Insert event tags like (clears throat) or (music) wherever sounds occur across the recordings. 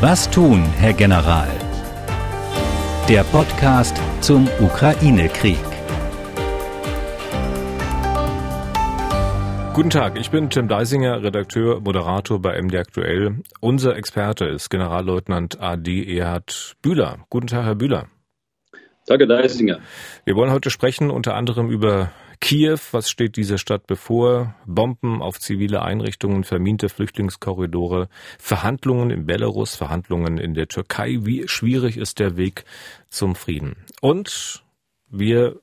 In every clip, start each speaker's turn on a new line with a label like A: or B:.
A: Was tun, Herr General? Der Podcast zum Ukraine-Krieg.
B: Guten Tag, ich bin Tim Deisinger, Redakteur, Moderator bei MD Aktuell. Unser Experte ist Generalleutnant AD Erhard Bühler. Guten Tag, Herr Bühler.
C: Danke, Deisinger.
B: Wir wollen heute sprechen unter anderem über Kiew, was steht dieser Stadt bevor? Bomben auf zivile Einrichtungen, verminte Flüchtlingskorridore, Verhandlungen in Belarus, Verhandlungen in der Türkei. Wie schwierig ist der Weg zum Frieden? Und wir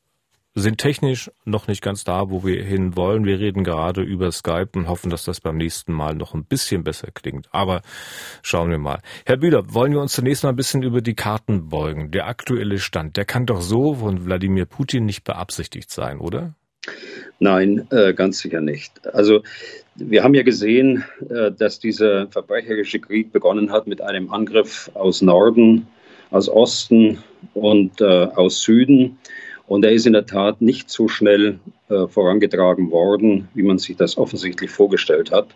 B: sind technisch noch nicht ganz da, wo wir hin wollen. Wir reden gerade über Skype und hoffen, dass das beim nächsten Mal noch ein bisschen besser klingt. Aber schauen wir mal. Herr Bühler, wollen wir uns zunächst mal ein bisschen über die Karten beugen? Der aktuelle Stand, der kann doch so von Wladimir Putin nicht beabsichtigt sein, oder?
C: Nein, äh, ganz sicher nicht. Also wir haben ja gesehen, äh, dass dieser verbrecherische Krieg begonnen hat mit einem Angriff aus Norden, aus Osten und äh, aus Süden. Und er ist in der Tat nicht so schnell äh, vorangetragen worden, wie man sich das offensichtlich vorgestellt hat.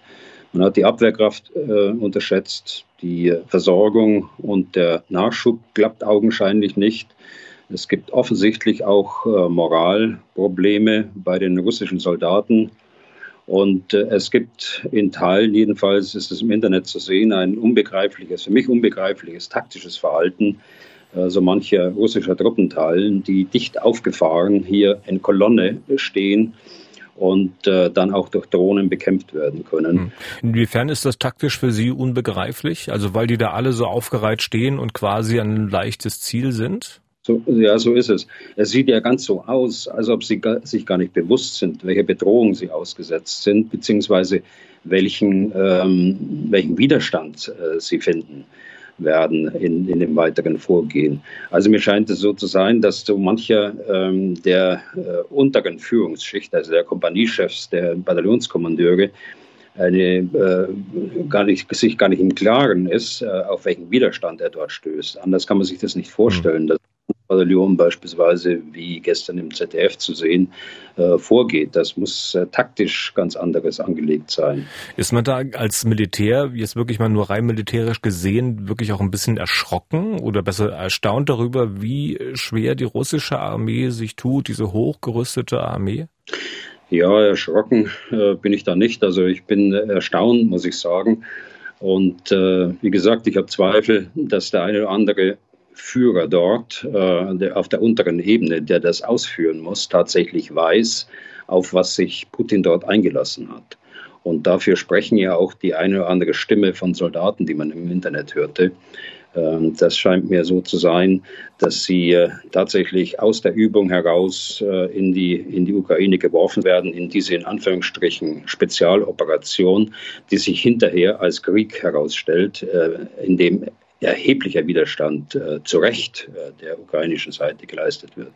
C: Man hat die Abwehrkraft äh, unterschätzt, die Versorgung und der Nachschub klappt augenscheinlich nicht. Es gibt offensichtlich auch äh, Moralprobleme bei den russischen Soldaten. Und äh, es gibt in Teilen, jedenfalls ist es im Internet zu sehen, ein unbegreifliches, für mich unbegreifliches taktisches Verhalten äh, so mancher russischer Truppenteilen, die dicht aufgefahren hier in Kolonne stehen und äh, dann auch durch Drohnen bekämpft werden können. Hm.
B: Inwiefern ist das taktisch für Sie unbegreiflich? Also weil die da alle so aufgereiht stehen und quasi ein leichtes Ziel sind?
C: So, ja, so ist es. Es sieht ja ganz so aus, als ob sie gar, sich gar nicht bewusst sind, welche Bedrohung sie ausgesetzt sind, beziehungsweise welchen, ähm, welchen Widerstand äh, sie finden werden in, in dem weiteren Vorgehen. Also mir scheint es so zu sein, dass so mancher ähm, der äh, unteren Führungsschicht, also der Kompaniechefs, der Bataillonskommandeure, eine, äh, gar nicht, sich gar nicht im Klaren ist, äh, auf welchen Widerstand er dort stößt. Anders kann man sich das nicht vorstellen. Mhm. Bataillon beispielsweise, wie gestern im ZDF zu sehen, äh, vorgeht. Das muss äh, taktisch ganz anderes angelegt sein.
B: Ist man da als Militär, jetzt wirklich mal nur rein militärisch gesehen, wirklich auch ein bisschen erschrocken oder besser erstaunt darüber, wie schwer die russische Armee sich tut, diese hochgerüstete Armee?
C: Ja, erschrocken äh, bin ich da nicht. Also ich bin erstaunt, muss ich sagen. Und äh, wie gesagt, ich habe Zweifel, dass der eine oder andere Führer dort äh, der, auf der unteren Ebene, der das ausführen muss, tatsächlich weiß, auf was sich Putin dort eingelassen hat. Und dafür sprechen ja auch die eine oder andere Stimme von Soldaten, die man im Internet hörte. Ähm, das scheint mir so zu sein, dass sie äh, tatsächlich aus der Übung heraus äh, in die, in die Ukraine geworfen werden, in diese in Anführungsstrichen Spezialoperation, die sich hinterher als Krieg herausstellt, in dem erheblicher Widerstand äh, zu Recht äh, der ukrainischen Seite geleistet wird.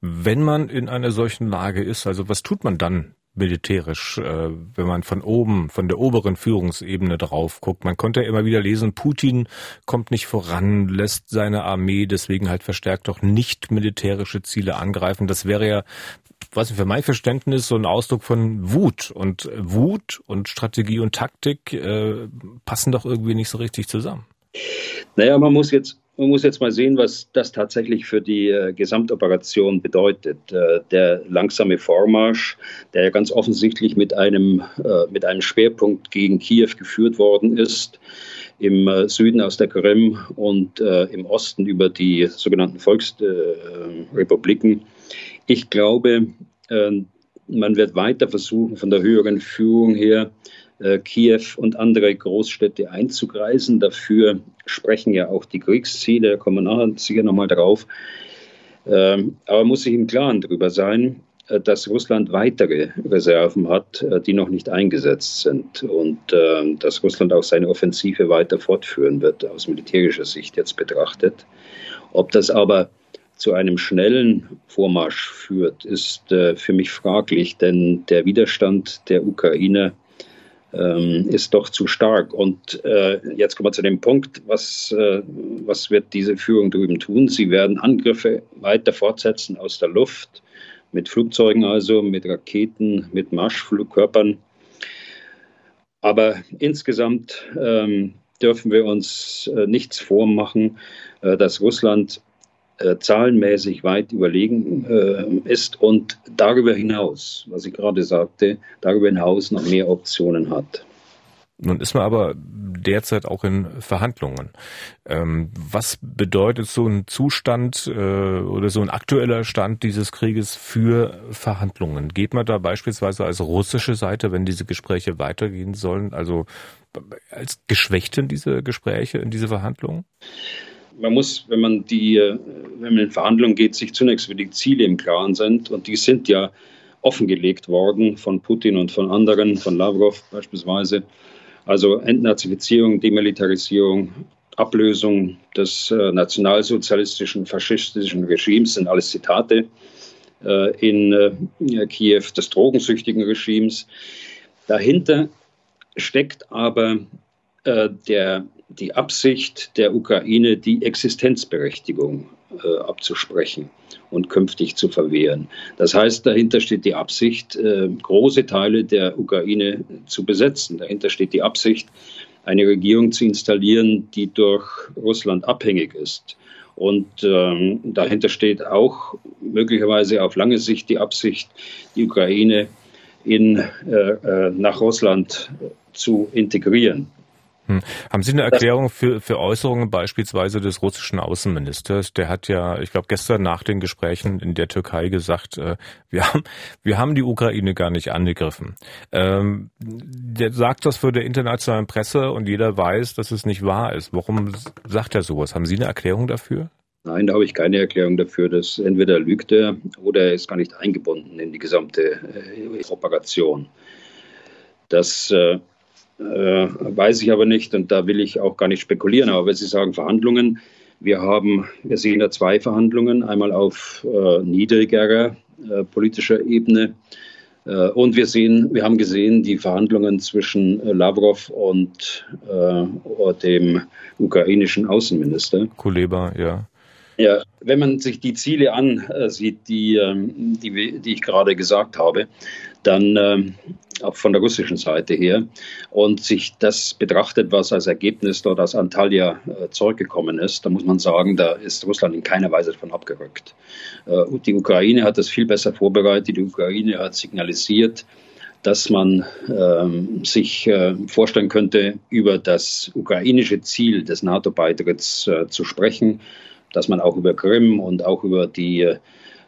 B: Wenn man in einer solchen Lage ist, also was tut man dann militärisch, äh, wenn man von oben, von der oberen Führungsebene drauf guckt. Man konnte ja immer wieder lesen, Putin kommt nicht voran, lässt seine Armee deswegen halt verstärkt doch nicht militärische Ziele angreifen. Das wäre ja, was für mein Verständnis, so ein Ausdruck von Wut. Und Wut und Strategie und Taktik äh, passen doch irgendwie nicht so richtig zusammen.
C: Naja, man muss jetzt man muss jetzt mal sehen, was das tatsächlich für die äh, Gesamtoperation bedeutet. Äh, der langsame Vormarsch, der ja ganz offensichtlich mit einem, äh, mit einem Schwerpunkt gegen Kiew geführt worden ist, im äh, Süden aus der Krim und äh, im Osten über die sogenannten Volksrepubliken. ich glaube, äh, man wird weiter versuchen, von der höheren Führung her äh, Kiew und andere Großstädte einzugreisen. Dafür sprechen ja auch die Kriegsziele, da kommen wir nachher sicher nochmal drauf. Ähm, aber muss sich im Klaren darüber sein, äh, dass Russland weitere Reserven hat, äh, die noch nicht eingesetzt sind und dass Russland auch seine Offensive weiter fortführen wird, aus militärischer Sicht jetzt betrachtet. Ob das aber zu einem schnellen Vormarsch führt, ist für mich fraglich, denn der Widerstand der Ukraine ähm, ist doch zu stark. Und äh, jetzt kommen wir zu dem Punkt, was, äh, was wird diese Führung drüben tun? Sie werden Angriffe weiter fortsetzen aus der Luft, mit Flugzeugen also, mit Raketen, mit Marschflugkörpern. Aber insgesamt ähm, dürfen wir uns äh, nichts vormachen, äh, dass Russland äh, zahlenmäßig weit überlegen äh, ist und darüber hinaus, was ich gerade sagte, darüber hinaus noch mehr Optionen hat.
B: Nun ist man aber derzeit auch in Verhandlungen. Ähm, was bedeutet so ein Zustand äh, oder so ein aktueller Stand dieses Krieges für Verhandlungen? Geht man da beispielsweise als russische Seite, wenn diese Gespräche weitergehen sollen, also als geschwächt in diese Gespräche, in diese Verhandlungen?
C: Man muss, wenn man die, äh, wenn man in Verhandlungen geht, sich zunächst über die Ziele im Klaren sind. Und die sind ja offengelegt worden von Putin und von anderen, von Lavrov beispielsweise. Also Entnazifizierung, Demilitarisierung, Ablösung des äh, nationalsozialistischen, faschistischen Regimes sind alles Zitate äh, in Kiew, des drogensüchtigen Regimes. Dahinter steckt aber der die Absicht der Ukraine, die Existenzberechtigung äh, abzusprechen und künftig zu verwehren. Das heißt, dahinter steht die Absicht, äh, große Teile der Ukraine zu besetzen. Dahinter steht die Absicht, eine Regierung zu installieren, die durch Russland abhängig ist. Und ähm, dahinter steht auch möglicherweise auf lange Sicht die Absicht, die Ukraine in, äh, äh nach Russland zu integrieren.
B: Hm. Haben Sie eine Erklärung für, für Äußerungen beispielsweise des russischen Außenministers? Der hat ja, ich glaube, gestern nach den Gesprächen in der Türkei gesagt, äh, wir, haben, wir haben die Ukraine gar nicht angegriffen. Ähm, der sagt das für der internationalen Presse und jeder weiß, dass es nicht wahr ist. Warum sagt er sowas? Haben Sie eine Erklärung dafür?
C: Nein, da habe ich keine Erklärung dafür. Dass entweder lügt er oder er ist gar nicht eingebunden in die gesamte äh, Propagation. Das äh, äh, weiß ich aber nicht und da will ich auch gar nicht spekulieren. Aber wenn Sie sagen Verhandlungen, wir haben, wir sehen da zwei Verhandlungen, einmal auf äh, niedrigerer äh, politischer Ebene. Äh, und wir sehen, wir haben gesehen, die Verhandlungen zwischen äh, Lavrov und äh, dem ukrainischen Außenminister.
B: Kuleba, ja.
C: Ja, wenn man sich die Ziele ansieht, die, ähm, die, die ich gerade gesagt habe, dann ähm, auch von der russischen Seite her und sich das betrachtet, was als Ergebnis dort aus Antalya äh, zurückgekommen ist, dann muss man sagen, da ist Russland in keiner Weise davon abgerückt. Äh, die Ukraine hat das viel besser vorbereitet. Die Ukraine hat signalisiert, dass man ähm, sich äh, vorstellen könnte, über das ukrainische Ziel des NATO-Beitritts äh, zu sprechen dass man auch über Krim und auch über die äh,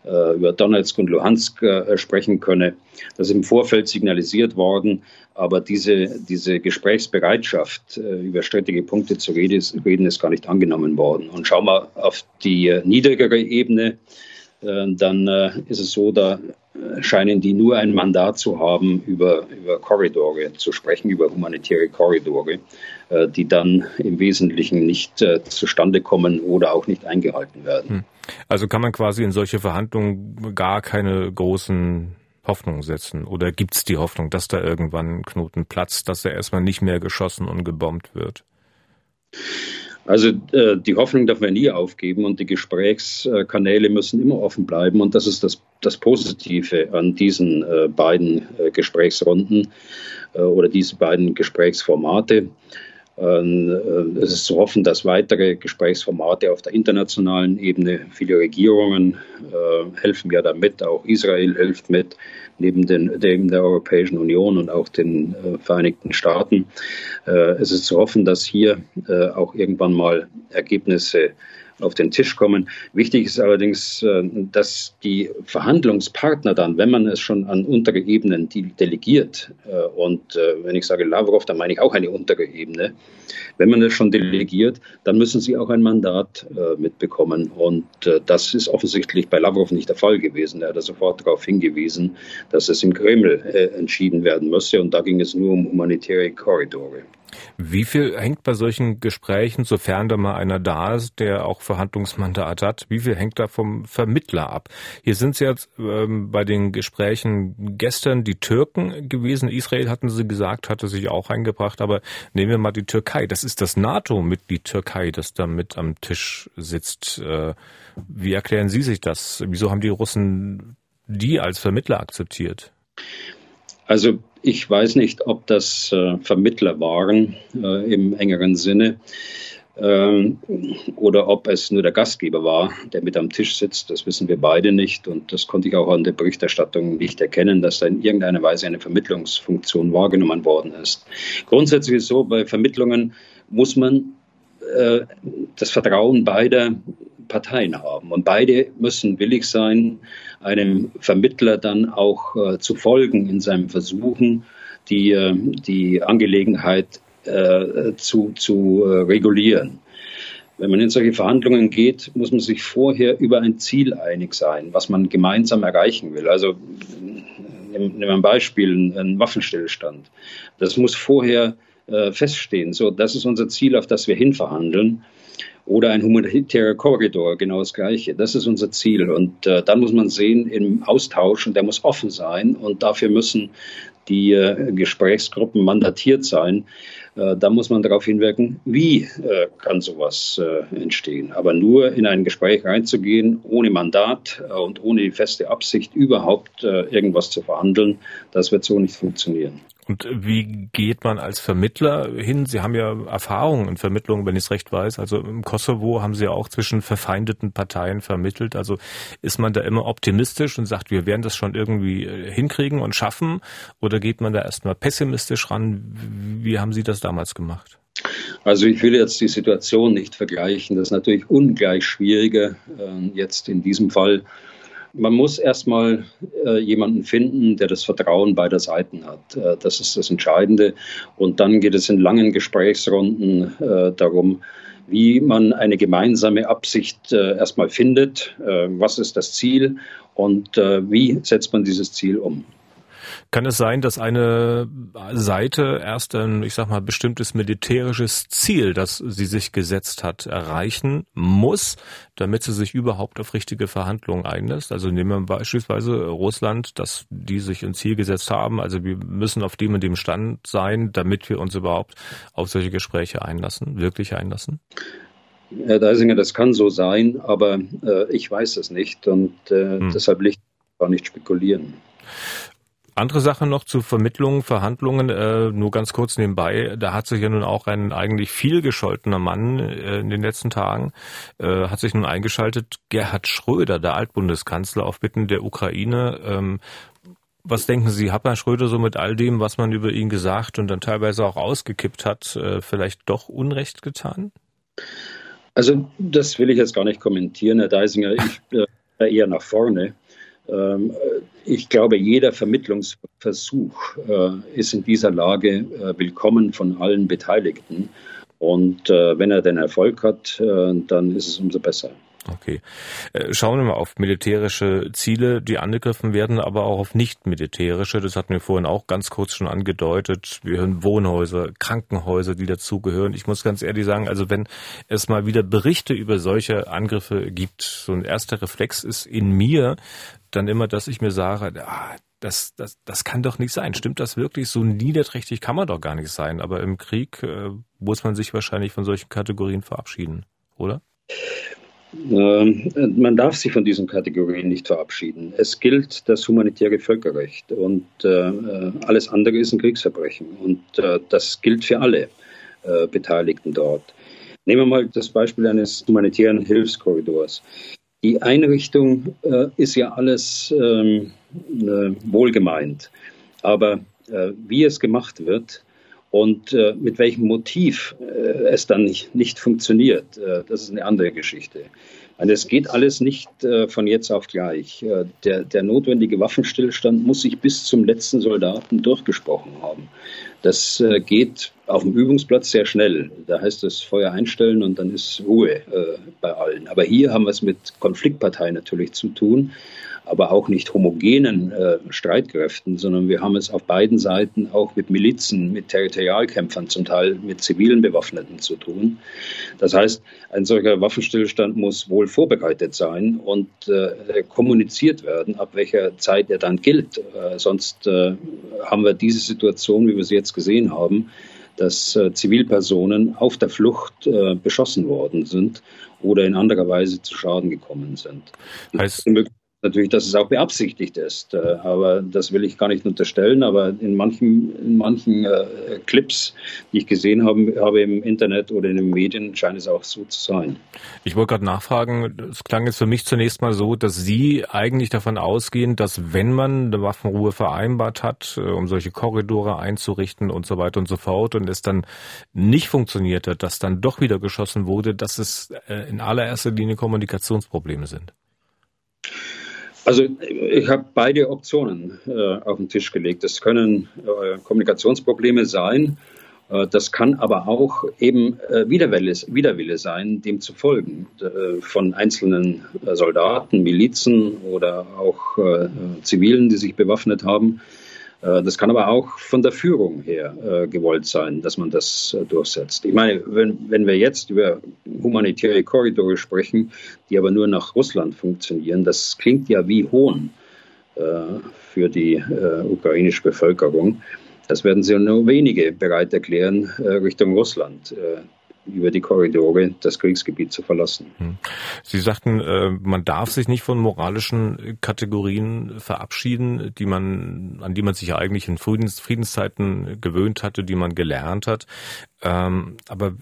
C: über Donetsk und Luhansk äh, sprechen könne. Das ist im Vorfeld signalisiert worden, aber diese, diese Gesprächsbereitschaft, äh, über strittige Punkte zu reden, ist gar nicht angenommen worden. Und schauen wir auf die niedrigere Ebene, dann ist es so, da scheinen die nur ein Mandat zu haben, über, über Korridore zu sprechen, über humanitäre Korridore, äh, die dann im Wesentlichen nicht äh, zustande kommen oder auch nicht eingehalten werden. Hm.
B: Also kann man quasi in solche Verhandlungen gar keine großen Hoffnungen setzen? Oder gibt es die Hoffnung, dass da irgendwann ein Knoten platzt, dass er erstmal nicht mehr geschossen und gebombt wird?
C: Also äh, die Hoffnung darf man nie aufgeben und die Gesprächskanäle müssen immer offen bleiben. Und das ist das, das Positive an diesen äh, beiden äh, Gesprächsrunden äh, oder diese beiden Gesprächsformate. Äh, es ist zu hoffen, dass weitere Gesprächsformate auf der internationalen Ebene, viele Regierungen äh, helfen ja damit, auch Israel hilft mit, neben, den, neben der Europäischen Union und auch den äh, Vereinigten Staaten. es ist zu hoffen, dass hier auch irgendwann mal Ergebnisse auf den Tisch kommen. Wichtig ist allerdings, äh, dass die Verhandlungspartner dann, wenn man es schon an untere Ebenen delegiert, äh, und äh, wenn ich sage Lavrov, dann meine ich auch eine untere Ebene, wenn man es schon delegiert, dann müssen sie auch ein Mandat mitbekommen. Und das ist offensichtlich bei Lavrov nicht der Fall gewesen. Er hat sofort darauf hingewiesen, dass es im Kreml entschieden werden müsse. Und da ging es nur um humanitäre Korridore.
B: Wie viel hängt bei solchen Gesprächen, sofern da mal einer da ist, der auch Verhandlungsmandat hat, wie viel hängt da vom Vermittler ab? Hier sind es jetzt ähm, bei den Gesprächen gestern die Türken gewesen. Israel hatten sie gesagt, hatte sich auch eingebracht. Aber nehmen wir mal die Türkei. Das ist das NATO-Mitglied Türkei, das da mit am Tisch sitzt. Äh, wie erklären Sie sich das? Wieso haben die Russen die als Vermittler akzeptiert?
C: Also ich weiß nicht, ob das äh, Vermittler waren äh, im engeren Sinne ähm, oder ob es nur der Gastgeber war, der mit am Tisch sitzt. Das wissen wir beide nicht und das konnte ich auch an der Berichterstattung nicht erkennen, dass da in irgendeiner Weise eine Vermittlungsfunktion wahrgenommen worden ist. Grundsätzlich ist es so, bei Vermittlungen muss man äh, das Vertrauen beider Parteien haben. Und beide müssen willig sein, einem Vermittler dann auch äh, zu folgen in seinem Versuchen, die, äh, die Angelegenheit äh, zu, zu äh, regulieren. Wenn man in solche Verhandlungen geht, muss man sich vorher über ein Ziel einig sein, was man gemeinsam erreichen will. Also nehmen wir ein Beispiel, ein Waffenstillstand. Das muss vorher äh, feststehen. So, das ist unser Ziel, auf das wir hinverhandeln. Oder ein humanitärer Korridor, genau das Gleiche. Das ist unser Ziel. Und äh, dann muss man sehen, im Austausch, und der muss offen sein. Und dafür müssen die äh, Gesprächsgruppen mandatiert sein. Äh, da muss man darauf hinwirken, wie äh, kann sowas äh, entstehen. Aber nur in ein Gespräch reinzugehen, ohne Mandat äh, und ohne die feste Absicht, überhaupt äh, irgendwas zu verhandeln, das wird so nicht funktionieren.
B: Und wie geht man als Vermittler hin? Sie haben ja Erfahrungen in Vermittlungen, wenn ich es recht weiß. Also im Kosovo haben Sie ja auch zwischen verfeindeten Parteien vermittelt. Also ist man da immer optimistisch und sagt, wir werden das schon irgendwie äh, hinkriegen und schaffen? Oder geht man da erstmal pessimistisch ran? Wie haben Sie das damals gemacht?
C: Also ich will jetzt die Situation nicht vergleichen. Das ist natürlich ungleich schwieriger äh, jetzt in diesem Fall man muss erstmal äh, jemanden finden, der das Vertrauen beider Seiten hat. Äh, das ist das Entscheidende. Und dann geht es in langen Gesprächsrunden äh, darum, wie man eine gemeinsame Absicht äh, erstmal findet. Äh, was ist das Ziel und äh, wie setzt man dieses Ziel um?
B: Kann es sein, dass eine Seite erst ein, ich sag mal, bestimmtes militärisches Ziel, das sie sich gesetzt hat, erreichen muss, damit sie sich überhaupt auf richtige Verhandlungen einlässt? Also nehmen wir beispielsweise Russland, dass die sich ein Ziel gesetzt haben. Also wir müssen auf dem und dem Stand sein, damit wir uns überhaupt auf solche Gespräche einlassen, wirklich einlassen?
C: Herr Deisinger, das kann so sein, aber äh, ich weiß es nicht und äh, hm. deshalb will ich gar nicht spekulieren.
B: Andere Sache noch zu Vermittlungen, Verhandlungen, äh, nur ganz kurz nebenbei. Da hat sich ja nun auch ein eigentlich viel gescholtener Mann äh, in den letzten Tagen, äh, hat sich nun eingeschaltet, Gerhard Schröder, der Altbundeskanzler, auf Bitten der Ukraine. Ähm, was denken Sie, hat Herr Schröder so mit all dem, was man über ihn gesagt und dann teilweise auch ausgekippt hat, äh, vielleicht doch Unrecht getan?
C: Also das will ich jetzt gar nicht kommentieren, Herr Deisinger. Ich äh, eher nach vorne. Ähm, ich glaube, jeder Vermittlungsversuch äh, ist in dieser Lage äh, willkommen von allen Beteiligten. Und äh, wenn er den Erfolg hat, dann ist es umso besser.
B: Okay. Schauen wir mal auf militärische Ziele, die angegriffen werden, aber auch auf nicht militärische. Das hatten wir vorhin auch ganz kurz schon angedeutet. Wir hören Wohnhäuser, Krankenhäuser, die dazugehören. Ich muss ganz ehrlich sagen, also wenn es mal wieder Berichte über solche Angriffe gibt, so ein erster Reflex ist in mir, dann immer, dass ich mir sage, ah, das, das, das kann doch nicht sein. Stimmt das wirklich? So niederträchtig kann man doch gar nicht sein. Aber im Krieg äh, muss man sich wahrscheinlich von solchen Kategorien verabschieden, oder?
C: Ähm, man darf sich von diesen Kategorien nicht verabschieden. Es gilt das humanitäre Völkerrecht und äh, alles andere ist ein Kriegsverbrechen. Und äh, das gilt für alle äh, Beteiligten dort. Nehmen wir mal das Beispiel eines humanitären Hilfskorridors. Die Einrichtung äh, ist ja alles ähm, äh, wohlgemeint, aber äh, wie es gemacht wird und äh, mit welchem Motiv äh, es dann nicht, nicht funktioniert, äh, das ist eine andere Geschichte. Also es geht alles nicht von jetzt auf gleich. Der, der notwendige Waffenstillstand muss sich bis zum letzten Soldaten durchgesprochen haben. Das geht auf dem Übungsplatz sehr schnell. Da heißt es Feuer einstellen und dann ist Ruhe äh, bei allen. Aber hier haben wir es mit Konfliktparteien natürlich zu tun, aber auch nicht homogenen äh, Streitkräften, sondern wir haben es auf beiden Seiten auch mit Milizen, mit Territorialkämpfern, zum Teil mit zivilen Bewaffneten zu tun. Das heißt, ein solcher Waffenstillstand muss wohl vorbereitet sein und äh, kommuniziert werden, ab welcher Zeit er dann gilt. Äh, sonst äh, haben wir diese Situation, wie wir sie jetzt gesehen haben, dass äh, Zivilpersonen auf der Flucht äh, beschossen worden sind oder in anderer Weise zu Schaden gekommen sind.
B: Heißt,
C: natürlich, dass es auch beabsichtigt ist. Äh, aber das will ich gar nicht unterstellen. Aber in manchen, in manchen äh, Clips, die ich gesehen habe, habe im Internet oder in den Medien, scheint es auch so zu sein.
B: Ich wollte gerade nachfragen, es klang jetzt für mich zunächst mal so, dass Sie eigentlich davon ausgehen, dass wenn man eine Waffenruhe vereinbart hat, äh, um solche Korridore einzurichten und so weiter und so fort und es dann nicht funktioniert hat, dass dann doch wieder geschossen wurde, dass es äh, in allererster Linie Kommunikationsprobleme sind.
C: Also ich habe beide Optionen äh, auf den Tisch gelegt. Das können äh, Kommunikationsprobleme sein. Äh, das kann aber auch eben äh, Widerwille, Widerwille sein, dem zu folgen äh, von einzelnen äh, Soldaten, Milizen oder auch Zivilen, die sich bewaffnet haben. Äh, das kann aber auch von der Führung her äh, gewollt sein, dass man das äh, durchsetzt. Ich meine, wenn, wenn wir jetzt über humanitäre Korridore sprechen, die aber nur nach Russland funktionieren, das klingt ja wie Hohn für die ukrainische Bevölkerung. Das werden sie nur wenige bereit erklären Richtung Russland über die Korridore das Kriegsgebiet zu verlassen. Hm.
B: Sie sagten, äh, man darf sich nicht von moralischen Kategorien verabschieden, die man, an die man sich ja eigentlich in Friedens, Friedenszeiten gewöhnt hatte, die man gelernt hat. Ähm, aber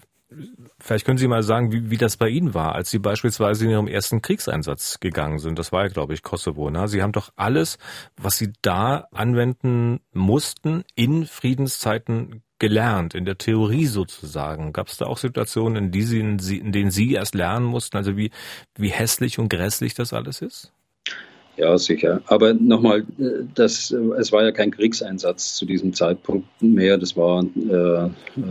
B: Vielleicht können Sie mal sagen, wie, wie das bei Ihnen war, als Sie beispielsweise in Ihrem ersten Kriegseinsatz gegangen sind. Das war ja, glaube ich, Kosovo. Ne? Sie haben doch alles, was Sie da anwenden mussten, in Friedenszeiten gelernt, in der Theorie sozusagen? Gab es da auch Situationen, in, die Sie, in denen Sie erst lernen mussten, also wie, wie hässlich und grässlich das alles ist?
C: Ja, sicher. Aber nochmal, das, es war ja kein Kriegseinsatz zu diesem Zeitpunkt mehr. Das war äh,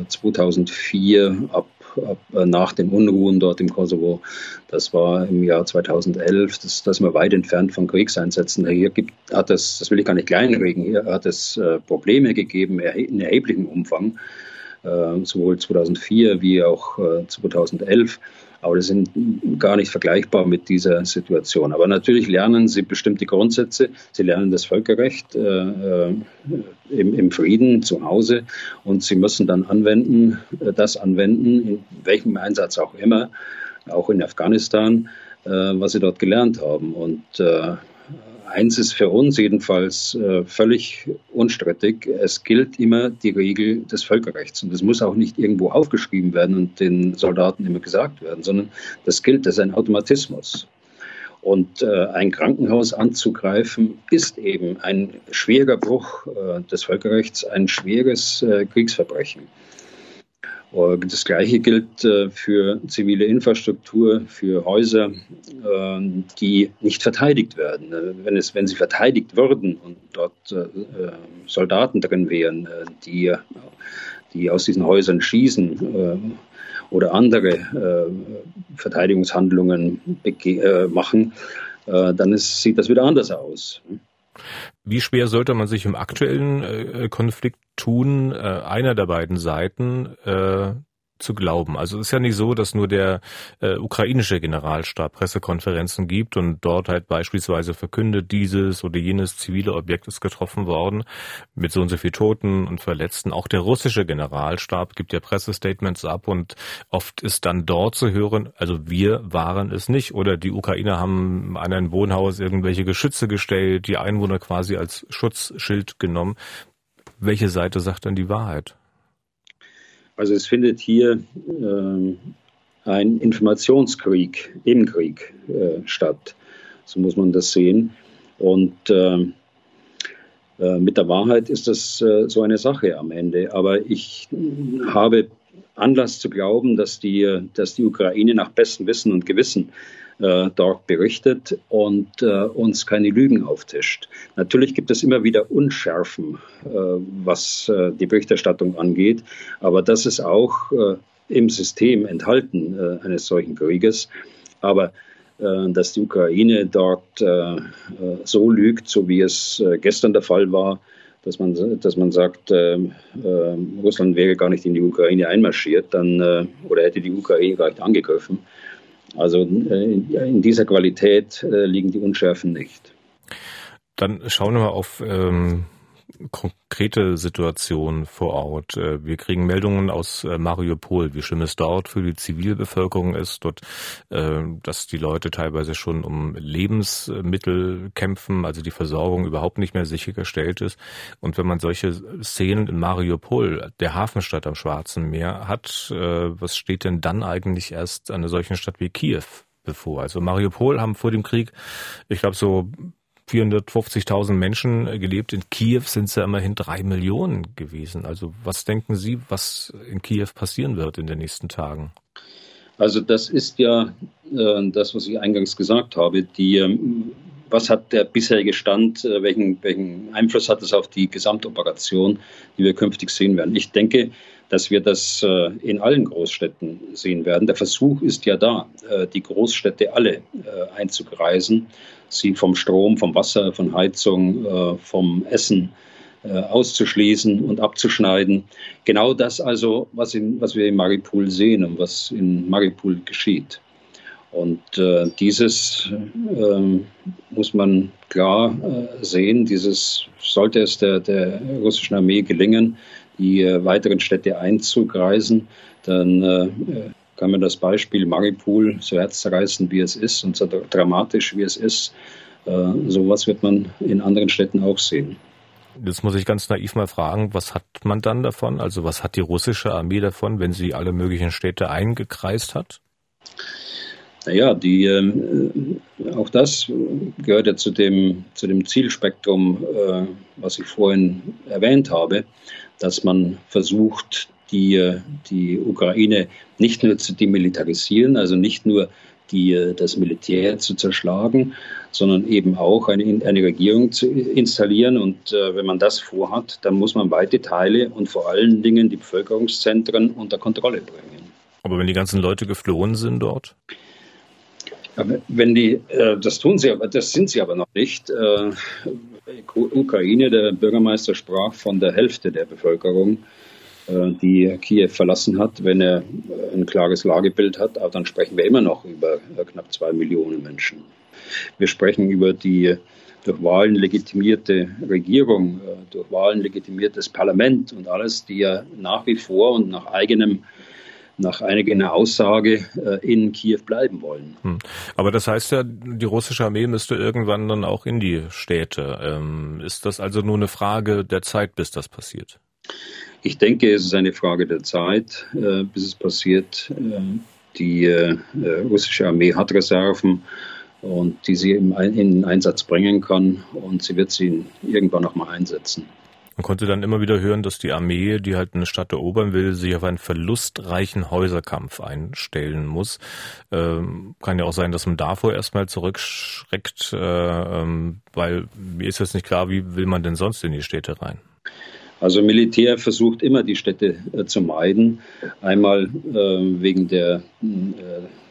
C: 2004 ab ab, äh, nach den Unruhen dort im Kosovo. Das war im Jahr 2011. Das, das wir weit entfernt von Kriegseinsätzen. Hier gibt, hat es, das will ich gar nicht kleinreden, hier hat es äh, Probleme gegeben in erheblichem Umfang, äh, sowohl 2004 wie auch 2011. Aber das sind gar nicht vergleichbar mit dieser Situation. Aber natürlich lernen sie bestimmte Grundsätze. Sie lernen das Völkerrecht äh, äh, im, im, Frieden zu Hause und sie müssen dann anwenden, äh, das anwenden, in welchem Einsatz auch immer, auch in Afghanistan, äh, was sie dort gelernt haben. Und äh, eins ist für uns jedenfalls äh, völlig unstrittig. Es gilt immer die Regel des Völkerrechts. Und das muss auch nicht irgendwo aufgeschrieben werden und den Soldaten immer gesagt werden, sondern das gilt, das ist ein Automatismus. Und äh, ein Krankenhaus anzugreifen, ist eben ein schwerer Bruch äh, des Völkerrechts, ein schweres äh, Kriegsverbrechen. Das Gleiche gilt äh, für zivile Infrastruktur, für Häuser, äh, die nicht verteidigt werden. Äh, wenn, es, wenn sie verteidigt würden und dort Soldaten drin wären, die, die aus diesen Häusern schießen oder andere Verteidigungshandlungen machen, dann sieht das wieder anders aus.
B: Wie schwer sollte man sich im aktuellen äh, Konflikt tun, äh, einer der beiden Seiten äh, zu glauben. Also es ist ja nicht so, dass nur der äh, ukrainische Generalstab Pressekonferenzen gibt und dort halt beispielsweise verkündet, dieses oder jenes zivile Objekt ist getroffen worden mit so und so viel Toten und Verletzten. Auch der russische Generalstab gibt ja Pressestatements ab und oft ist dann dort zu hören, also wir waren es nicht oder die Ukrainer haben an ein Wohnhaus irgendwelche Geschütze gestellt, die Einwohner quasi als Schutzschild genommen. Welche Seite sagt dann die Wahrheit?
C: Also es findet hier äh, ein Informationskrieg im Krieg äh, statt. So muss man das sehen. Und ähm, äh, mit der Wahrheit ist das äh, so eine Sache am Ende. Aber ich habe Anlass zu glauben, dass die, dass die Ukraine nach bestem Wissen und Gewissen äh, dort berichtet und äh, uns keine Lügen auftischt. Natürlich gibt es immer wieder Unschärfen, äh, was äh, die Berichterstattung angeht, aber das ist auch äh, im System enthalten äh, eines solchen Krieges. Aber dass die Ukraine dort so lügt, so wie es gestern der Fall war, dass man, dass man sagt, äh, äh, Russland wäre gar nicht in die Ukraine einmarschiert, dann, äh, oder hätte die Ukraine gar nicht angegriffen. Also äh, in dieser Qualität äh, liegen die Unschärfen nicht.
B: Dann schauen wir auf ähm, konkrete Situation vor Ort? Äh, wir kriegen Meldungen aus äh, Mariupol, wie schlimm es dort für die Zivilbevölkerung ist, dort, äh, dass die Leute teilweise schon um Lebensmittel kämpfen, also die Versorgung überhaupt nicht mehr sichergestellt ist. Und wenn man solche Szenen in Mariupol, der Hafenstadt am Schwarzen Meer, hat, was steht denn dann eigentlich erst einer solchen Stadt wie Kiew bevor? Also Mariupol haben vor dem Krieg, ich glaube so 450.000 Menschen gelebt. In Kiew sind es ja immerhin drei Millionen gewesen. Also was denken Sie, was in Kiew passieren wird in den nächsten Tagen?
C: Also das ist ja äh, das, was ich eingangs gesagt habe. Die, ähm, was hat der bisherige Stand, äh, welchen, welchen Einfluss hat es auf die Gesamtoperation, die wir künftig sehen werden? Ich denke, dass wir das äh, in allen Großstädten sehen werden. Der Versuch ist ja da, äh, die Großstädte alle äh, einzugreisen, sie vom Strom, vom Wasser, von Heizung, vom Essen auszuschließen und abzuschneiden. Genau das also, was, in, was wir in Maripol sehen und was in Maripol geschieht. Und äh, dieses äh, muss man klar äh, sehen. Dieses sollte es der, der russischen Armee gelingen, die äh, weiteren Städte einzugreisen, dann äh, kann man das Beispiel Maripol, so herzzerreißend wie es ist und so dramatisch wie es ist, äh, sowas wird man in anderen Städten auch sehen.
B: Jetzt muss ich ganz naiv mal fragen, was hat man dann davon? Also was hat die russische Armee davon, wenn sie alle möglichen Städte eingekreist hat?
C: Naja, die, äh, auch das gehört ja zu dem, zu dem Zielspektrum, äh, was ich vorhin erwähnt habe dass man versucht, die, die Ukraine nicht nur zu demilitarisieren, also nicht nur die, das Militär zu zerschlagen, sondern eben auch eine, eine Regierung zu installieren. Und äh, wenn man das vorhat, dann muss man weite Teile und vor allen Dingen die Bevölkerungszentren unter Kontrolle bringen.
B: Aber wenn die ganzen Leute geflohen sind dort?
C: Wenn die, äh, das tun sie, aber das sind sie aber noch nicht. Äh, Ukraine, der Bürgermeister sprach von der Hälfte der Bevölkerung, die Kiew verlassen hat, wenn er äh, ein klares Lagebild hat. Aber dann sprechen wir immer noch über äh, knapp zwei Millionen Menschen. Wir sprechen über die durch Wahlen legitimierte Regierung, durch Wahlen legitimiertes Parlament und alles, die ja nach wie vor und nach eigenem nach eigener Aussage äh, in Kiew bleiben wollen. Hm.
B: Aber das heißt ja, die russische Armee müsste irgendwann dann auch in die Städte. Ähm, ist das also nur eine Frage der Zeit, bis das passiert?
C: Ich denke, es ist eine Frage der Zeit, äh, bis es passiert. Äh, die russische Armee hat Reserven und die sie in Einsatz bringen kann und sie wird sie irgendwann noch mal einsetzen.
B: Man konnte dann immer wieder hören, dass die Armee, die halt eine Stadt erobern will, sich auf einen verlustreichen Häuserkampf einstellen muss. Ähm, kann ja auch sein, dass man davor erstmal zurückschreckt, äh, ähm, weil mir ist jetzt nicht klar, wie will man denn sonst in die Städte rein?
C: Also Militär versucht immer die Städte äh, zu meiden. Einmal äh, wegen der äh,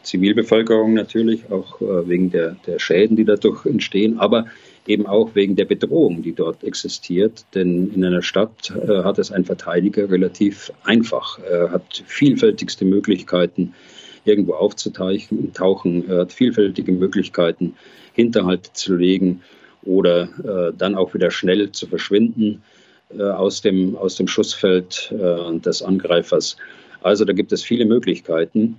C: Zivilbevölkerung natürlich, auch äh, wegen der, der Schäden, die dadurch entstehen, aber eben auch wegen der Bedrohung, die dort existiert. Denn in einer Stadt äh, hat es ein Verteidiger relativ einfach. Er hat vielfältigste Möglichkeiten, irgendwo aufzutauchen, tauchen, er hat vielfältige Möglichkeiten, Hinterhalte zu legen oder äh, dann auch wieder schnell zu verschwinden äh, aus, dem, aus dem Schussfeld äh, des Angreifers. Also da gibt es viele Möglichkeiten.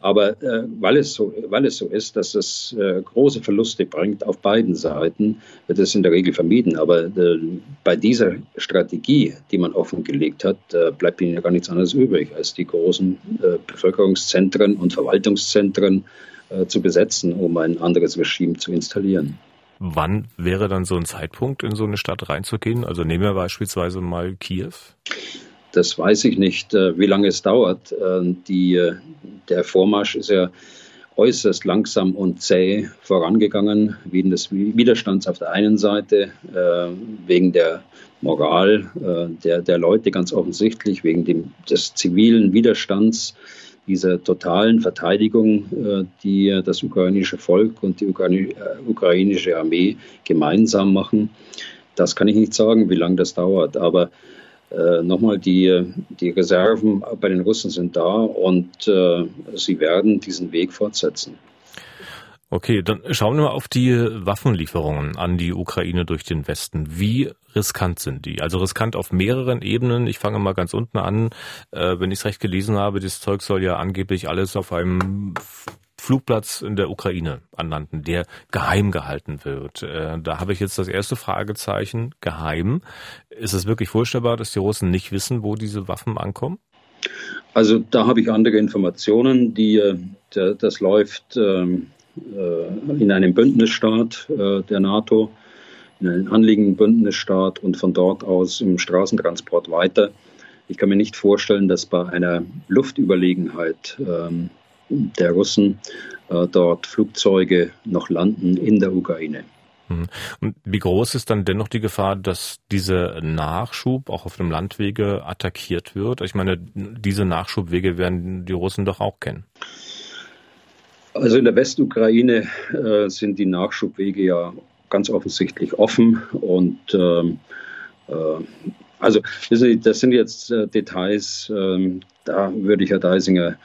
C: Aber äh, weil, es so, weil es so ist, dass es äh, große Verluste bringt auf beiden Seiten, wird es in der Regel vermieden. Aber äh, bei dieser Strategie, die man offengelegt hat, äh, bleibt ihnen ja gar nichts anderes übrig, als die großen äh, Bevölkerungszentren und Verwaltungszentren äh, zu besetzen, um ein anderes Regime zu installieren.
B: Wann wäre dann so ein Zeitpunkt, in so eine Stadt reinzugehen? Also nehmen wir beispielsweise mal Kiew.
C: Das weiß ich nicht, äh, wie lange es dauert. Äh, die, äh, der Vormarsch ist ja äußerst langsam und zäh vorangegangen, wegen des Widerstands auf der einen Seite, wegen der Moral der, der Leute ganz offensichtlich, wegen dem, des zivilen Widerstands, dieser totalen Verteidigung, die das ukrainische Volk und die ukrainische Armee gemeinsam machen. Das kann ich nicht sagen, wie lange das dauert, aber äh, nochmal, die, die Reserven bei den Russen sind da und äh, sie werden diesen Weg fortsetzen.
B: Okay, dann schauen wir mal auf die Waffenlieferungen an die Ukraine durch den Westen. Wie riskant sind die? Also riskant auf mehreren Ebenen. Ich fange mal ganz unten an. Äh, wenn ich es recht gelesen habe, das Zeug soll ja angeblich alles auf einem Flugplatz in der Ukraine anlanden, der geheim gehalten wird. Äh, da habe ich jetzt das erste Fragezeichen. Geheim. Ist es wirklich vorstellbar, dass die Russen nicht wissen, wo diese Waffen ankommen?
C: Also da habe ich andere Informationen, die äh, das läuft ähm, äh, in einem Bündnisstaat äh, der NATO, in einem anliegenden Bündnisstaat und von dort aus im Straßentransport weiter. Ich kann mir nicht vorstellen, dass bei einer Luftüberlegenheit ähm, der Russen äh, dort Flugzeuge noch landen in der Ukraine.
B: Hm. Und wie groß ist dann dennoch die Gefahr, dass dieser Nachschub auch auf dem Landwege attackiert wird? Ich meine, diese Nachschubwege werden die Russen doch auch kennen.
C: Also in der Westukraine äh, sind die Nachschubwege ja ganz offensichtlich offen und ähm, äh, also das sind jetzt äh, Details, ähm, da würde ich Herr Deisinger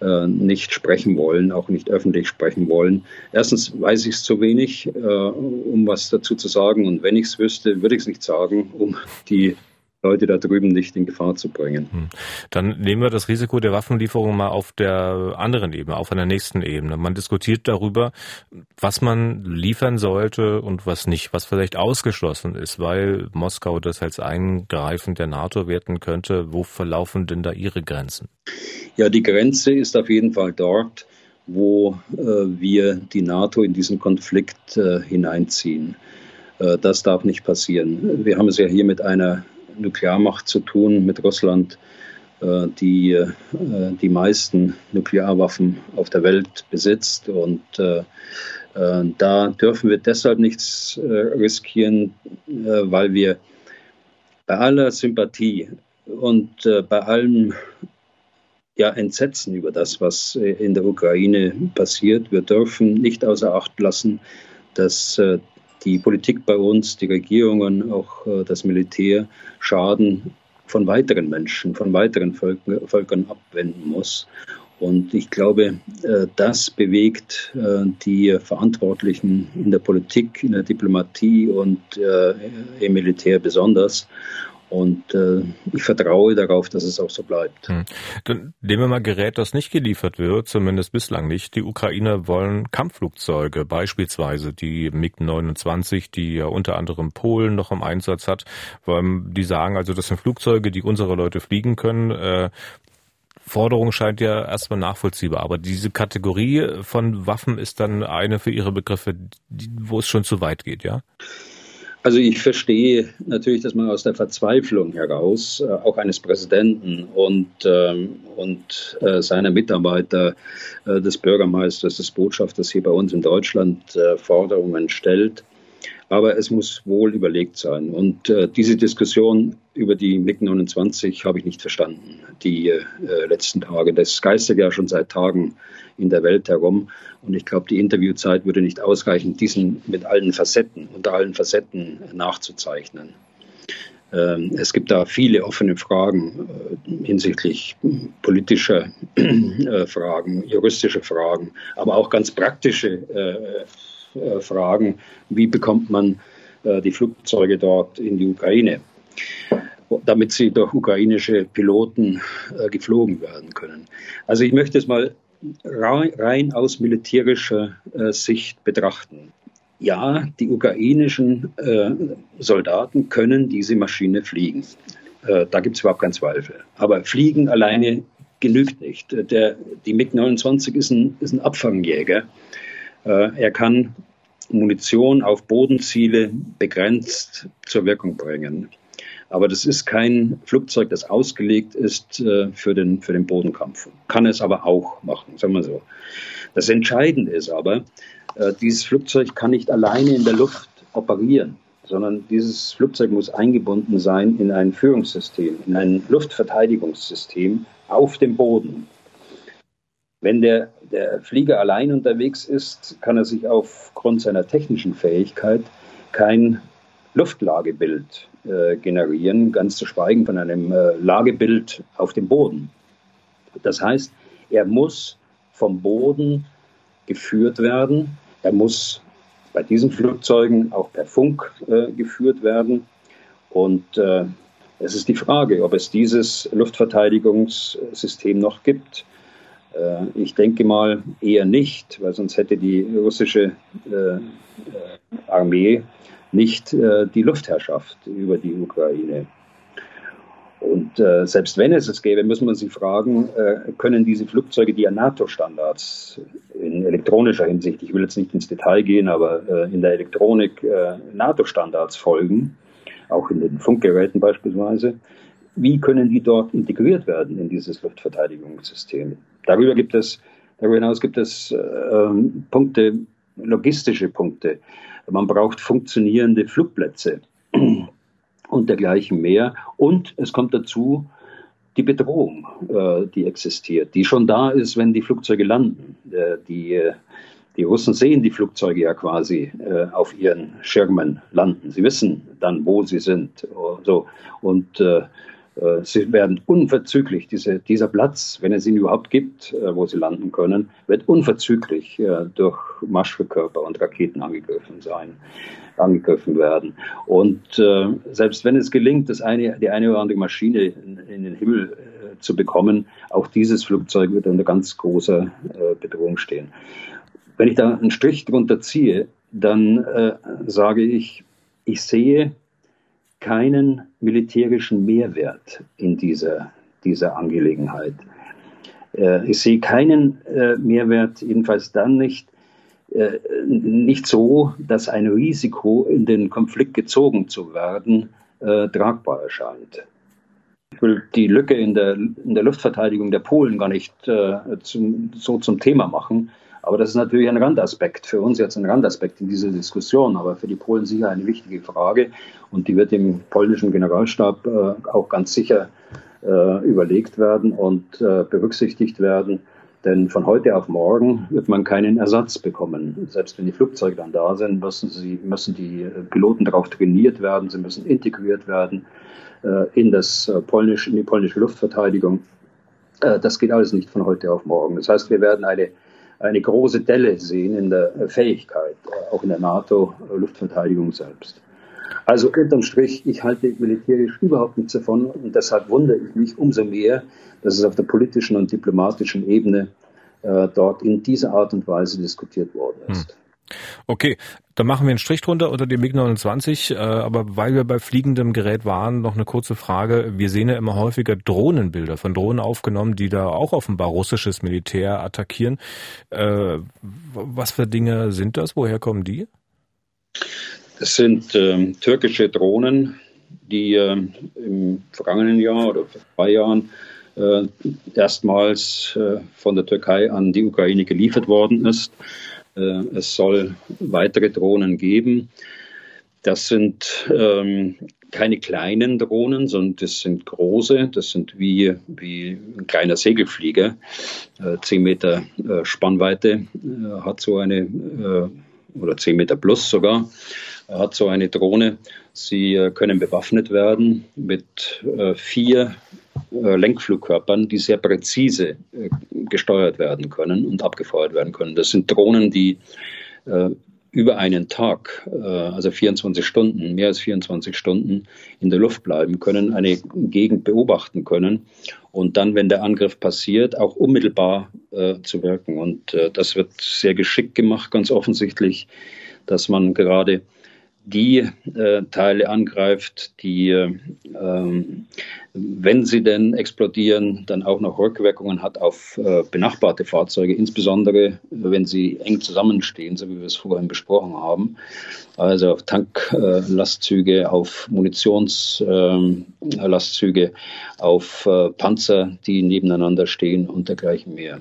C: äh, nicht sprechen wollen, auch nicht öffentlich sprechen wollen. Erstens weiß ich es zu wenig, äh, um was dazu zu sagen und wenn ich es wüsste, würde ich es nicht sagen, um die Leute da drüben nicht in Gefahr zu bringen. Hm.
B: Dann nehmen wir das Risiko der Waffenlieferung mal auf der anderen Ebene, auf einer nächsten Ebene. Man diskutiert darüber, was man liefern sollte und was nicht, was vielleicht ausgeschlossen ist, weil Moskau das als Eingreifen der NATO werten könnte. Wo verlaufen denn da Ihre Grenzen?
C: Ja, die Grenze ist auf jeden Fall dort, wo äh, wir die NATO in diesen Konflikt äh, hineinziehen. Äh, das darf nicht passieren. Wir haben es ja hier mit einer Nuklearmacht zu tun, mit Russland, äh, die äh, die meisten Nuklearwaffen auf der Welt besitzt. Und äh, da dürfen wir deshalb nichts riskieren, weil wir bei aller Sympathie und bei allem ja, Entsetzen über das, was in der Ukraine passiert, wir dürfen nicht außer Acht lassen, dass die Politik bei uns, die Regierungen, auch äh, das Militär Schaden von weiteren Menschen, von weiteren Völker, Völkern abwenden muss. Und ich glaube, äh, das bewegt äh, die Verantwortlichen in der Politik, in der Diplomatie und im Militär besonders. Und äh, ich vertraue darauf, dass es auch so bleibt. Hm.
B: Dann nehmen wir mal Gerät, das nicht geliefert wird, zumindest bislang nicht. Die Ukrainer wollen Kampfflugzeuge, beispielsweise die MiG-29, die ja unter anderem Polen noch im Einsatz hat. Die sagen also, das sind Flugzeuge, die unsere Leute fliegen können. Äh, Forderung scheint ja erstmal nachvollziehbar, aber diese Kategorie von Waffen ist dann eine für Ihre Begriffe, wo es schon zu weit geht, ja?
C: Also ich verstehe natürlich, dass man aus der Verzweiflung heraus, äh, auch eines Präsidenten und, ähm, und äh, seiner Mitarbeiter, äh, des Bürgermeisters, des Botschafters hier bei uns in Deutschland Forderungen stellt. Aber es muss wohl überlegt sein. Und diese Diskussion über die MiG-29 habe ich nicht verstanden, die letzten Tage. Das geistert ja schon seit Tagen in der Welt herum. Und ich glaube, die Interviewzeit würde nicht ausreichen, diesen mit allen Facetten, unter allen Facetten nachzuzeichnen. Ähm, es gibt da viele offene Fragen äh, hinsichtlich politischer äh, Fragen, juristischer Fragen, aber auch ganz praktische äh, Fragen. Wie bekommt man die Flugzeuge dort in die Ukraine? damit sie durch ukrainische Piloten geflogen werden können. Also ich möchte es mal rein aus militärischer äh, Sicht betrachten. Ja, die ukrainischen äh, Soldaten können diese Maschine fliegen. Äh, da gibt es überhaupt keinen Zweifel. Aber Fliegen alleine genügt nicht. Der, die MiG-29 ist ein, ist ein Abfangjäger. Er kann Munition auf Bodenziele begrenzt zur Wirkung bringen. Aber das ist kein Flugzeug, das ausgelegt ist äh, für, den, für den Bodenkampf. Kann es aber auch machen, sagen wir so. Das Entscheidende ist aber, äh, dieses Flugzeug kann nicht alleine in der Luft operieren, sondern dieses Flugzeug muss eingebunden sein in ein Führungssystem, in ein Luftverteidigungssystem auf dem Boden. Wenn der, der Flieger allein unterwegs ist, kann er sich aufgrund seiner technischen Fähigkeit kein Luftlagebild äh, generieren, ganz zu schweigen von einem äh, Lagebild auf dem Boden. Das heißt, er muss vom Boden geführt werden er muss bei diesen Flugzeugen auch per Funk äh, geführt werden. Und äh, es ist die Frage, ob es dieses Luftverteidigungssystem noch gibt. Äh, ich denke mal eher nicht, weil sonst hätte die russische äh, Armee nicht die Luftherrschaft über die Ukraine. Und äh, selbst wenn es es gäbe, muss man sich fragen, äh, können diese Flugzeuge, die ja NATO-Standards in elektronischer Hinsicht, ich will jetzt nicht ins Detail gehen, aber äh, in der Elektronik äh, NATO-Standards folgen, auch in den Funkgeräten beispielsweise, wie können die dort integriert werden in dieses Luftverteidigungssystem? Darüber gibt es, darüber hinaus gibt es ähm, Punkte, logistische Punkte. Man braucht funktionierende Flugplätze (clears throat) und dergleichen mehr. Und es kommt dazu die Bedrohung, äh, die existiert, die schon da ist, wenn die Flugzeuge landen. Äh, die, äh, die Russen sehen die Flugzeuge ja quasi auf ihren Schirmen landen. Sie wissen dann, wo sie sind. So. Und sie werden unverzüglich, diese, dieser Platz, wenn es ihn überhaupt gibt, wo sie landen können, wird unverzüglich durch Marschflugkörper und Raketen angegriffen sein angegriffen werden. Und äh, selbst wenn es gelingt, das eine, die eine oder andere Maschine in, den Himmel äh, zu bekommen, auch dieses Flugzeug wird unter ganz großer äh, Bedrohung stehen. Wenn ich da einen Strich drunter ziehe, dann äh, sage ich, ich sehe keinen militärischen Mehrwert in dieser, dieser Angelegenheit. Äh, ich sehe keinen äh, Mehrwert, jedenfalls dann nicht, äh, nicht so, dass ein Risiko, in den Konflikt gezogen zu werden, tragbar erscheint. Ich will die Lücke in der, in der Luftverteidigung der Polen gar nicht zum, so zum Thema machen. Aber das ist natürlich ein Randaspekt für uns jetzt ein Randaspekt in dieser Diskussion, aber für die Polen sicher eine wichtige Frage und die wird im polnischen Generalstab äh, auch ganz sicher äh, überlegt werden und äh, berücksichtigt werden. Denn von heute auf morgen wird man keinen Ersatz bekommen. Selbst wenn die Flugzeuge dann da sind, müssen, sie, müssen die Piloten darauf trainiert werden, sie müssen integriert werden äh, in, das äh, polnisch, in die polnische Luftverteidigung. Äh, das geht alles nicht von heute auf morgen. Das heißt, wir werden eine, eine große Delle sehen in der Fähigkeit, äh, auch in der NATO-Luftverteidigung selbst. Also unterm Strich, ich halte militärisch überhaupt nichts davon und deshalb wundere ich mich umso mehr, dass es auf der politischen und diplomatischen Ebene äh, dort in dieser Art und Weise diskutiert worden ist. Hm.
B: Okay, dann machen wir einen Strich drunter unter dem MiG-29. Äh, aber weil wir bei fliegendem Gerät waren, noch eine kurze Frage. Wir sehen ja immer häufiger Drohnenbilder von Drohnen aufgenommen, die da auch offenbar russisches Militär attackieren. Äh, was für Dinge sind das? Woher kommen die?
C: Das sind ähm, türkische Drohnen, die äh, im vergangenen Jahr oder vor zwei Jahren äh, erstmals äh, von der Türkei an die Ukraine geliefert worden ist. Äh, es soll weitere Drohnen geben. Das sind ähm, keine kleinen Drohnen, sondern das sind große. Das sind wie, wie ein kleiner Segelflieger. Äh, 10 Meter äh, Spannweite äh, hat so eine, äh, oder 10 Meter plus sogar hat so eine Drohne. Sie äh, können bewaffnet werden mit äh, vier äh, Lenkflugkörpern, die sehr präzise gesteuert werden können und abgefeuert werden können. Das sind Drohnen, die über einen Tag, also 24 Stunden, mehr als 24 Stunden in der Luft bleiben können, eine Gegend beobachten können und dann, wenn der Angriff passiert, auch unmittelbar äh, zu wirken. Und äh, das wird sehr geschickt gemacht, ganz offensichtlich, dass man gerade die äh, Teile angreift, die, äh, wenn sie denn explodieren, dann auch noch Rückwirkungen hat auf äh, benachbarte Fahrzeuge, insbesondere wenn sie eng zusammenstehen, so wie wir es vorhin besprochen haben. Also auf Tanklastzüge, äh, auf Munitionslastzüge, ähm, auf äh, Panzer, die nebeneinander stehen und dergleichen mehr.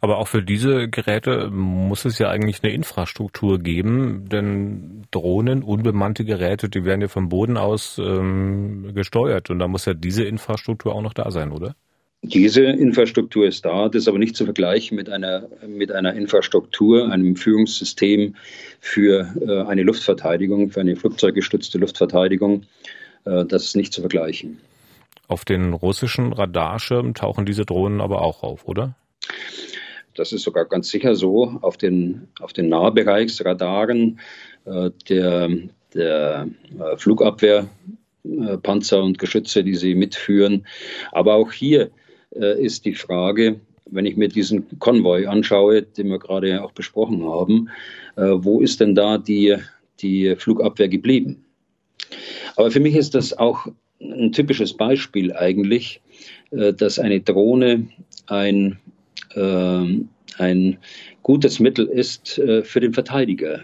B: Aber auch für diese Geräte muss es ja eigentlich eine Infrastruktur geben, denn Drohnen, unbemannte Geräte, die werden ja vom Boden aus ähm, gesteuert und da muss ja diese Infrastruktur auch noch da sein, oder?
C: Diese Infrastruktur ist da, das ist aber nicht zu vergleichen mit einer, mit einer Infrastruktur, einem Führungssystem für äh, eine Luftverteidigung, für eine flugzeuggestützte Luftverteidigung. Äh, das ist nicht zu vergleichen.
B: Auf den russischen Radarschirmen tauchen diese Drohnen aber auch auf, oder?
C: das ist sogar ganz sicher so, auf den, auf den Nahbereichsradaren äh, der, der äh, Flugabwehrpanzer und Geschütze, die sie mitführen. Aber auch hier äh, ist die Frage, wenn ich mir diesen Konvoi anschaue, den wir gerade auch besprochen haben, äh, wo ist denn da die, die Flugabwehr geblieben? Aber für mich ist das auch ein typisches Beispiel eigentlich, äh, dass eine Drohne ein, äh, ein gutes Mittel ist äh, für den Verteidiger,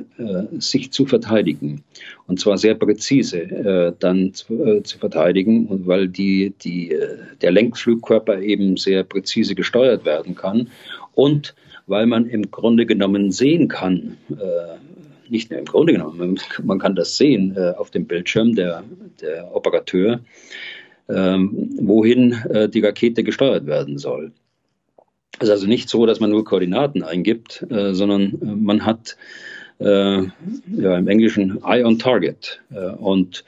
C: sich zu verteidigen. Und zwar sehr präzise dann zu, verteidigen, weil die, die, der Lenkflugkörper eben sehr präzise gesteuert werden kann und weil man im Grunde genommen sehen kann, nicht nur im Grunde genommen, man kann das sehen äh, auf dem Bildschirm, der, der Operateur, ähm, wohin äh, die Rakete gesteuert werden soll. Es ist also nicht so, dass man nur Koordinaten eingibt, äh, sondern äh, man hat äh, ja, im Englischen Eye on Target. Äh, und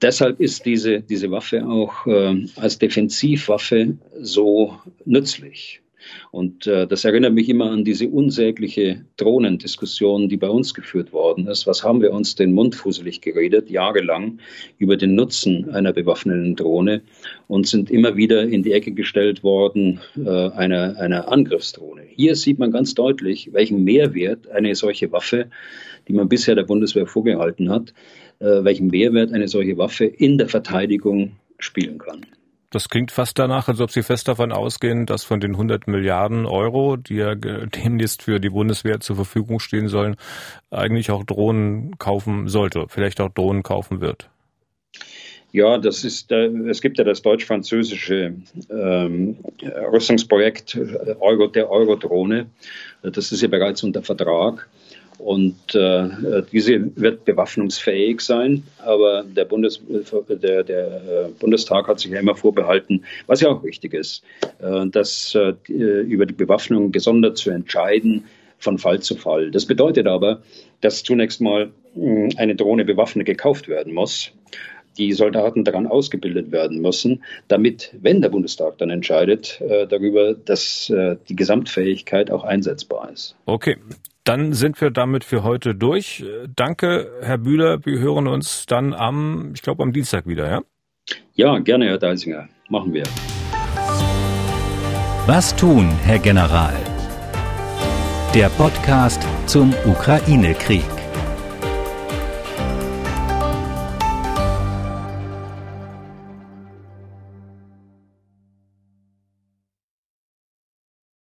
C: deshalb ist diese, diese Waffe auch als Defensivwaffe so nützlich. Und äh, das erinnert mich immer an diese unsägliche Drohnendiskussion, die bei uns geführt worden ist. Was haben wir uns den Mund fusselig geredet, jahrelang, über den Nutzen einer bewaffneten Drohne und sind immer wieder in die Ecke gestellt worden äh, einer, einer Angriffsdrohne. Hier sieht man ganz deutlich, welchen Mehrwert eine solche Waffe, die man bisher der Bundeswehr vorgehalten hat, äh, welchen Mehrwert eine solche Waffe in der Verteidigung spielen kann.
B: Das klingt fast danach, als ob Sie fest davon ausgehen, dass von den 100 Milliarden Euro, die ja demnächst für die Bundeswehr zur Verfügung stehen sollen, eigentlich auch Drohnen kaufen sollte, vielleicht auch Drohnen kaufen wird.
C: Ja, das ist, äh, es gibt ja das deutsch-französische ähm, Rüstungsprojekt äh, Euro, der Eurodrohne. Das ist ja bereits unter Vertrag. Und äh, diese wird bewaffnungsfähig sein, aber der, Bundes, der, der äh, Bundestag hat sich ja immer vorbehalten, was ja auch wichtig ist, äh, dass äh, über die Bewaffnung gesondert zu entscheiden von Fall zu Fall. Das bedeutet aber, dass zunächst mal mh, eine Drohne bewaffnet gekauft werden muss die Soldaten daran ausgebildet werden müssen, damit, wenn der Bundestag dann entscheidet äh, darüber, dass äh, die Gesamtfähigkeit auch einsetzbar ist.
B: Okay, dann sind wir damit für heute durch. Danke, Herr Bühler. Wir hören uns dann am, ich glaube, am Dienstag wieder, ja?
C: Ja, gerne, Herr Deisinger. Machen wir.
A: Was tun, Herr General? Der Podcast zum Ukraine-Krieg.